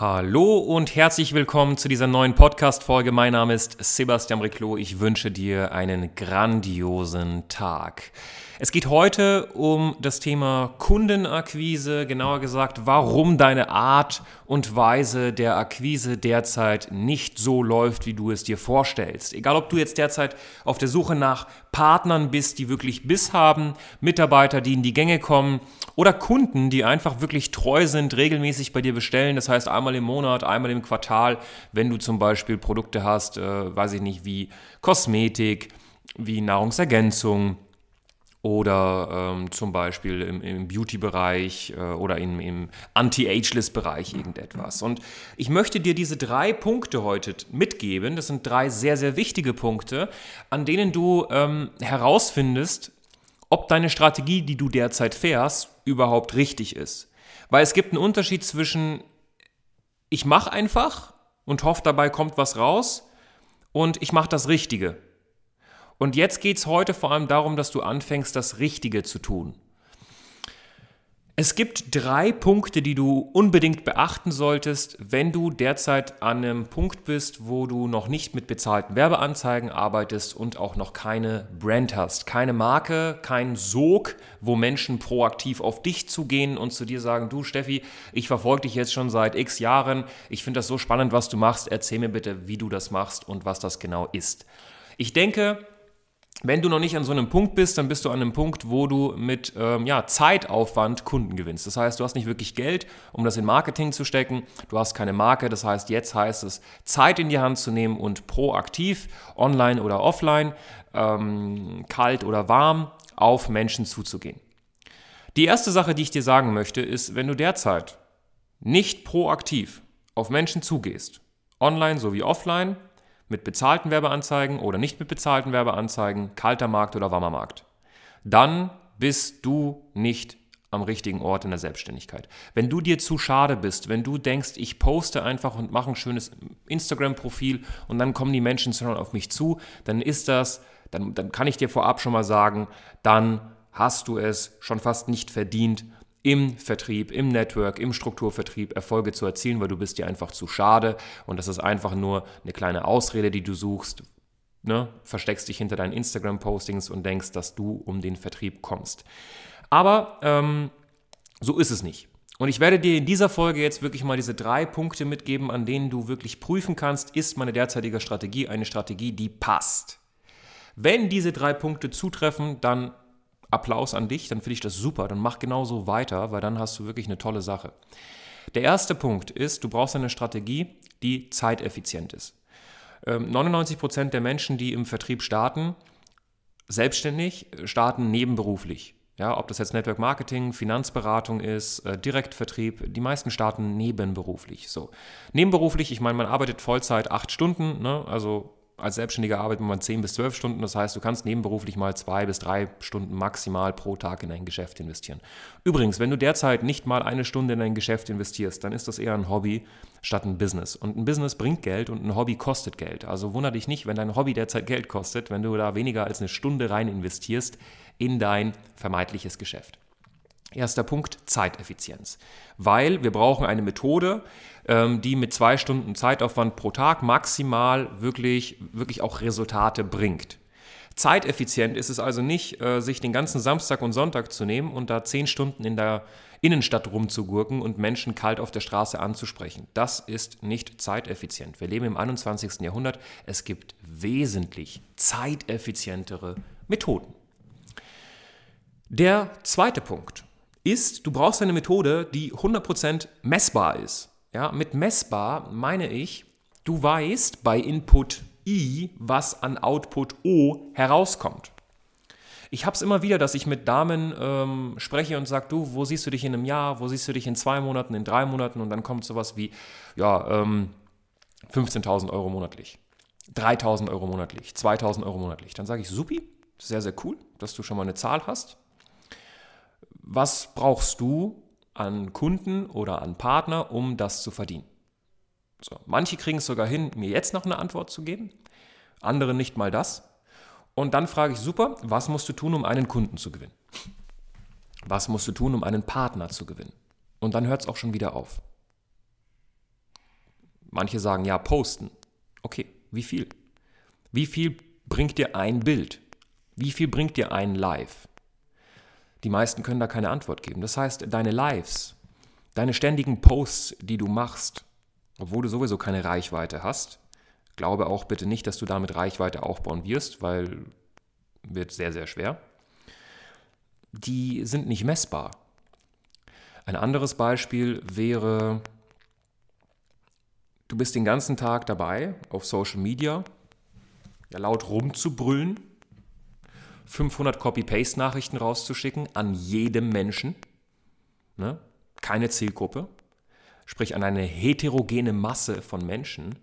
Hallo und herzlich willkommen zu dieser neuen Podcast-Folge. Mein Name ist Sebastian Riclo. Ich wünsche dir einen grandiosen Tag. Es geht heute um das Thema Kundenakquise, genauer gesagt, warum deine Art und Weise der Akquise derzeit nicht so läuft, wie du es dir vorstellst. Egal, ob du jetzt derzeit auf der Suche nach Partnern bist, die wirklich Biss haben, Mitarbeiter, die in die Gänge kommen oder Kunden, die einfach wirklich treu sind, regelmäßig bei dir bestellen. Das heißt einmal im Monat, einmal im Quartal, wenn du zum Beispiel Produkte hast, äh, weiß ich nicht, wie Kosmetik, wie Nahrungsergänzung oder ähm, zum Beispiel im, im Beauty-Bereich äh, oder im, im Anti-Ageless-Bereich irgendetwas. Und ich möchte dir diese drei Punkte heute mitgeben. Das sind drei sehr, sehr wichtige Punkte, an denen du ähm, herausfindest, ob deine Strategie, die du derzeit fährst, überhaupt richtig ist. Weil es gibt einen Unterschied zwischen, ich mache einfach und hoffe, dabei kommt was raus und ich mache das Richtige. Und jetzt geht es heute vor allem darum, dass du anfängst, das Richtige zu tun. Es gibt drei Punkte, die du unbedingt beachten solltest, wenn du derzeit an einem Punkt bist, wo du noch nicht mit bezahlten Werbeanzeigen arbeitest und auch noch keine Brand hast, keine Marke, kein Sog, wo Menschen proaktiv auf dich zugehen und zu dir sagen, du Steffi, ich verfolge dich jetzt schon seit x Jahren, ich finde das so spannend, was du machst, erzähl mir bitte, wie du das machst und was das genau ist. Ich denke, wenn du noch nicht an so einem Punkt bist, dann bist du an einem Punkt, wo du mit ähm, ja, Zeitaufwand Kunden gewinnst. Das heißt, du hast nicht wirklich Geld, um das in Marketing zu stecken. Du hast keine Marke. Das heißt, jetzt heißt es, Zeit in die Hand zu nehmen und proaktiv, online oder offline, ähm, kalt oder warm, auf Menschen zuzugehen. Die erste Sache, die ich dir sagen möchte, ist, wenn du derzeit nicht proaktiv auf Menschen zugehst, online sowie offline, mit bezahlten Werbeanzeigen oder nicht mit bezahlten Werbeanzeigen, kalter Markt oder warmer Markt, dann bist du nicht am richtigen Ort in der Selbstständigkeit. Wenn du dir zu schade bist, wenn du denkst, ich poste einfach und mache ein schönes Instagram-Profil und dann kommen die Menschen auf mich zu, dann ist das, dann, dann kann ich dir vorab schon mal sagen, dann hast du es schon fast nicht verdient, im Vertrieb, im Network, im Strukturvertrieb Erfolge zu erzielen, weil du bist dir einfach zu schade und das ist einfach nur eine kleine Ausrede, die du suchst, ne? versteckst dich hinter deinen Instagram-Postings und denkst, dass du um den Vertrieb kommst. Aber ähm, so ist es nicht. Und ich werde dir in dieser Folge jetzt wirklich mal diese drei Punkte mitgeben, an denen du wirklich prüfen kannst, ist meine derzeitige Strategie eine Strategie, die passt. Wenn diese drei Punkte zutreffen, dann Applaus an dich, dann finde ich das super, dann mach genauso weiter, weil dann hast du wirklich eine tolle Sache. Der erste Punkt ist, du brauchst eine Strategie, die zeiteffizient ist. 99 ähm, Prozent der Menschen, die im Vertrieb starten, selbstständig, starten nebenberuflich. Ja, ob das jetzt Network Marketing, Finanzberatung ist, äh, Direktvertrieb, die meisten starten nebenberuflich. So. Nebenberuflich, ich meine, man arbeitet Vollzeit acht Stunden, ne? also als Selbstständiger arbeitet man 10 bis 12 Stunden. Das heißt, du kannst nebenberuflich mal zwei bis drei Stunden maximal pro Tag in ein Geschäft investieren. Übrigens, wenn du derzeit nicht mal eine Stunde in ein Geschäft investierst, dann ist das eher ein Hobby statt ein Business. Und ein Business bringt Geld und ein Hobby kostet Geld. Also wundere dich nicht, wenn dein Hobby derzeit Geld kostet, wenn du da weniger als eine Stunde rein investierst in dein vermeintliches Geschäft. Erster Punkt, Zeiteffizienz. Weil wir brauchen eine Methode, ähm, die mit zwei Stunden Zeitaufwand pro Tag maximal wirklich, wirklich auch Resultate bringt. Zeiteffizient ist es also nicht, äh, sich den ganzen Samstag und Sonntag zu nehmen und da zehn Stunden in der Innenstadt rumzugurken und Menschen kalt auf der Straße anzusprechen. Das ist nicht zeiteffizient. Wir leben im 21. Jahrhundert. Es gibt wesentlich zeiteffizientere Methoden. Der zweite Punkt ist, du brauchst eine Methode, die 100% messbar ist. Ja, mit messbar meine ich, du weißt bei Input I, was an Output O herauskommt. Ich habe es immer wieder, dass ich mit Damen ähm, spreche und sage, du, wo siehst du dich in einem Jahr, wo siehst du dich in zwei Monaten, in drei Monaten und dann kommt sowas wie, ja, ähm, 15.000 Euro monatlich. 3000 Euro monatlich, 2000 Euro monatlich. Dann sage ich, supi, sehr, sehr cool, dass du schon mal eine Zahl hast. Was brauchst du an Kunden oder an Partner, um das zu verdienen? So, manche kriegen es sogar hin, mir jetzt noch eine Antwort zu geben, andere nicht mal das. Und dann frage ich, super, was musst du tun, um einen Kunden zu gewinnen? Was musst du tun, um einen Partner zu gewinnen? Und dann hört es auch schon wieder auf. Manche sagen, ja, posten. Okay, wie viel? Wie viel bringt dir ein Bild? Wie viel bringt dir ein Live? Die meisten können da keine Antwort geben. Das heißt, deine Lives, deine ständigen Posts, die du machst, obwohl du sowieso keine Reichweite hast, glaube auch bitte nicht, dass du damit Reichweite aufbauen wirst, weil wird sehr, sehr schwer. Die sind nicht messbar. Ein anderes Beispiel wäre, du bist den ganzen Tag dabei, auf Social Media ja, laut rumzubrüllen, 500 Copy-Paste-Nachrichten rauszuschicken an jedem Menschen, ne? keine Zielgruppe, sprich an eine heterogene Masse von Menschen,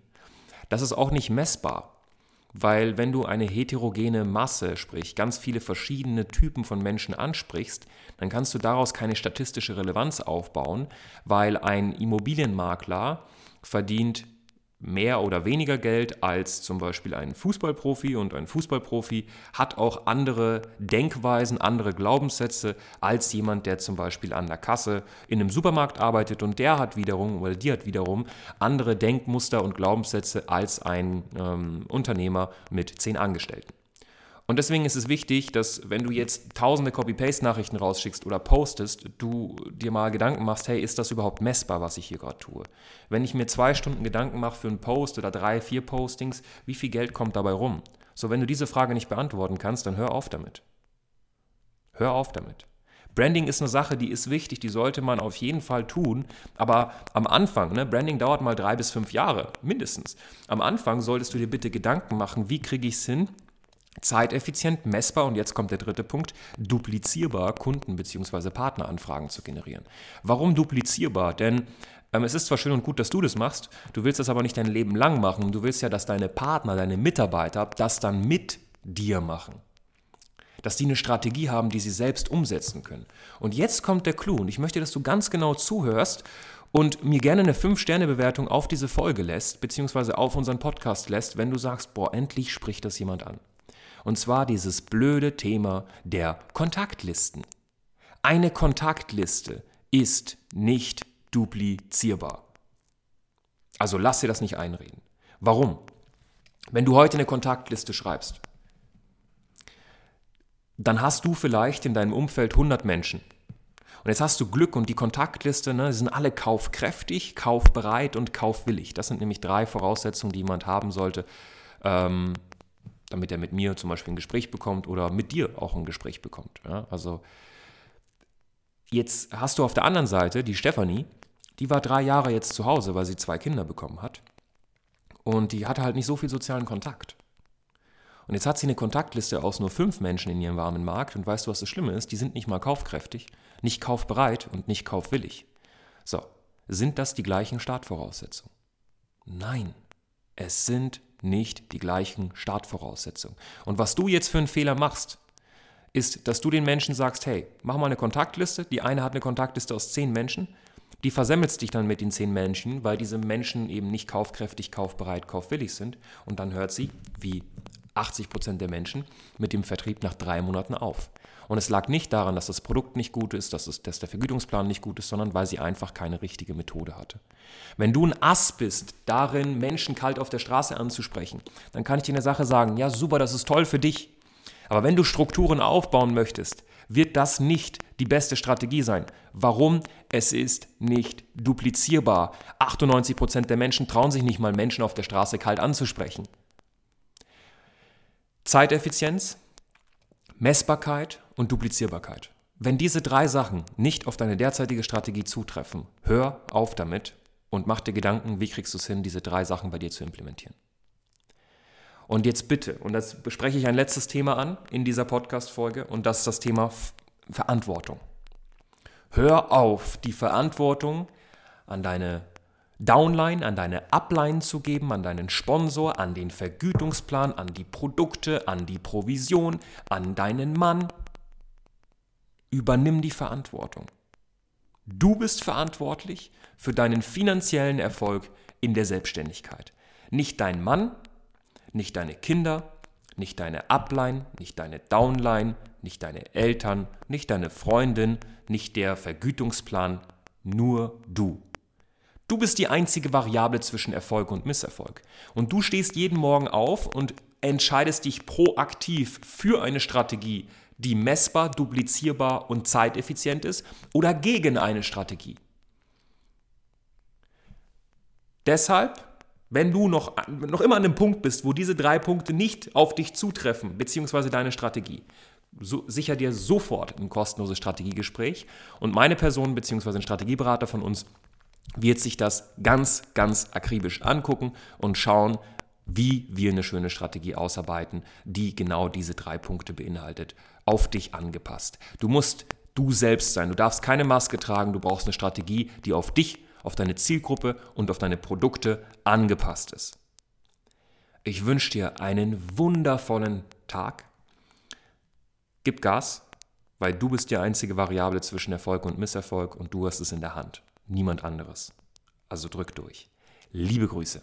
das ist auch nicht messbar. Weil wenn du eine heterogene Masse, sprich ganz viele verschiedene Typen von Menschen ansprichst, dann kannst du daraus keine statistische Relevanz aufbauen, weil ein Immobilienmakler verdient mehr oder weniger Geld als zum Beispiel ein Fußballprofi und ein Fußballprofi hat auch andere Denkweisen, andere Glaubenssätze als jemand, der zum Beispiel an der Kasse in einem Supermarkt arbeitet und der hat wiederum oder die hat wiederum andere Denkmuster und Glaubenssätze als ein ähm, Unternehmer mit zehn Angestellten. Und deswegen ist es wichtig, dass wenn du jetzt tausende Copy-Paste-Nachrichten rausschickst oder postest, du dir mal Gedanken machst, hey, ist das überhaupt messbar, was ich hier gerade tue? Wenn ich mir zwei Stunden Gedanken mache für einen Post oder drei, vier Postings, wie viel Geld kommt dabei rum? So, wenn du diese Frage nicht beantworten kannst, dann hör auf damit. Hör auf damit. Branding ist eine Sache, die ist wichtig, die sollte man auf jeden Fall tun. Aber am Anfang, ne, Branding dauert mal drei bis fünf Jahre, mindestens. Am Anfang solltest du dir bitte Gedanken machen, wie kriege ich es hin, zeiteffizient, messbar und jetzt kommt der dritte Punkt, duplizierbar Kunden- bzw. Partneranfragen zu generieren. Warum duplizierbar? Denn ähm, es ist zwar schön und gut, dass du das machst, du willst das aber nicht dein Leben lang machen. Du willst ja, dass deine Partner, deine Mitarbeiter das dann mit dir machen. Dass die eine Strategie haben, die sie selbst umsetzen können. Und jetzt kommt der Clou und ich möchte, dass du ganz genau zuhörst und mir gerne eine 5-Sterne-Bewertung auf diese Folge lässt, beziehungsweise auf unseren Podcast lässt, wenn du sagst, boah, endlich spricht das jemand an. Und zwar dieses blöde Thema der Kontaktlisten. Eine Kontaktliste ist nicht duplizierbar. Also lass dir das nicht einreden. Warum? Wenn du heute eine Kontaktliste schreibst, dann hast du vielleicht in deinem Umfeld 100 Menschen. Und jetzt hast du Glück und die Kontaktliste, ne, sind alle kaufkräftig, kaufbereit und kaufwillig. Das sind nämlich drei Voraussetzungen, die jemand haben sollte, ähm, damit er mit mir zum Beispiel ein Gespräch bekommt oder mit dir auch ein Gespräch bekommt. Ja, also jetzt hast du auf der anderen Seite die Stefanie, die war drei Jahre jetzt zu Hause, weil sie zwei Kinder bekommen hat. Und die hatte halt nicht so viel sozialen Kontakt. Und jetzt hat sie eine Kontaktliste aus nur fünf Menschen in ihrem warmen Markt. Und weißt du, was das Schlimme ist? Die sind nicht mal kaufkräftig, nicht kaufbereit und nicht kaufwillig. So, sind das die gleichen Startvoraussetzungen? Nein, es sind nicht die gleichen Startvoraussetzungen. Und was du jetzt für einen Fehler machst, ist, dass du den Menschen sagst, hey, mach mal eine Kontaktliste. Die eine hat eine Kontaktliste aus zehn Menschen. Die versemmelst dich dann mit den zehn Menschen, weil diese Menschen eben nicht kaufkräftig, kaufbereit, kaufwillig sind. Und dann hört sie, wie 80 Prozent der Menschen, mit dem Vertrieb nach drei Monaten auf. Und es lag nicht daran, dass das Produkt nicht gut ist, dass, es, dass der Vergütungsplan nicht gut ist, sondern weil sie einfach keine richtige Methode hatte. Wenn du ein Ass bist, darin Menschen kalt auf der Straße anzusprechen, dann kann ich dir eine Sache sagen, ja super, das ist toll für dich. Aber wenn du Strukturen aufbauen möchtest, wird das nicht die beste Strategie sein. Warum? Es ist nicht duplizierbar. 98 Prozent der Menschen trauen sich nicht mal, Menschen auf der Straße kalt anzusprechen. Zeiteffizienz, Messbarkeit und Duplizierbarkeit. Wenn diese drei Sachen nicht auf deine derzeitige Strategie zutreffen, hör auf damit und mach dir Gedanken, wie kriegst du es hin, diese drei Sachen bei dir zu implementieren. Und jetzt bitte, und das bespreche ich ein letztes Thema an in dieser Podcast-Folge, und das ist das Thema Verantwortung. Hör auf, die Verantwortung an deine Downline an deine Upline zu geben, an deinen Sponsor, an den Vergütungsplan, an die Produkte, an die Provision, an deinen Mann. Übernimm die Verantwortung. Du bist verantwortlich für deinen finanziellen Erfolg in der Selbstständigkeit. Nicht dein Mann, nicht deine Kinder, nicht deine Upline, nicht deine Downline, nicht deine Eltern, nicht deine Freundin, nicht der Vergütungsplan, nur du. Du bist die einzige Variable zwischen Erfolg und Misserfolg. Und du stehst jeden Morgen auf und entscheidest dich proaktiv für eine Strategie, die messbar, duplizierbar und zeiteffizient ist oder gegen eine Strategie. Deshalb, wenn du noch, noch immer an einem Punkt bist, wo diese drei Punkte nicht auf dich zutreffen, beziehungsweise deine Strategie, so, sicher dir sofort ein kostenloses Strategiegespräch und meine Person beziehungsweise ein Strategieberater von uns wird sich das ganz, ganz akribisch angucken und schauen, wie wir eine schöne Strategie ausarbeiten, die genau diese drei Punkte beinhaltet, auf dich angepasst. Du musst du selbst sein. Du darfst keine Maske tragen. Du brauchst eine Strategie, die auf dich, auf deine Zielgruppe und auf deine Produkte angepasst ist. Ich wünsche dir einen wundervollen Tag. Gib Gas, weil du bist die einzige Variable zwischen Erfolg und Misserfolg und du hast es in der Hand niemand anderes. Also drück durch. Liebe Grüße.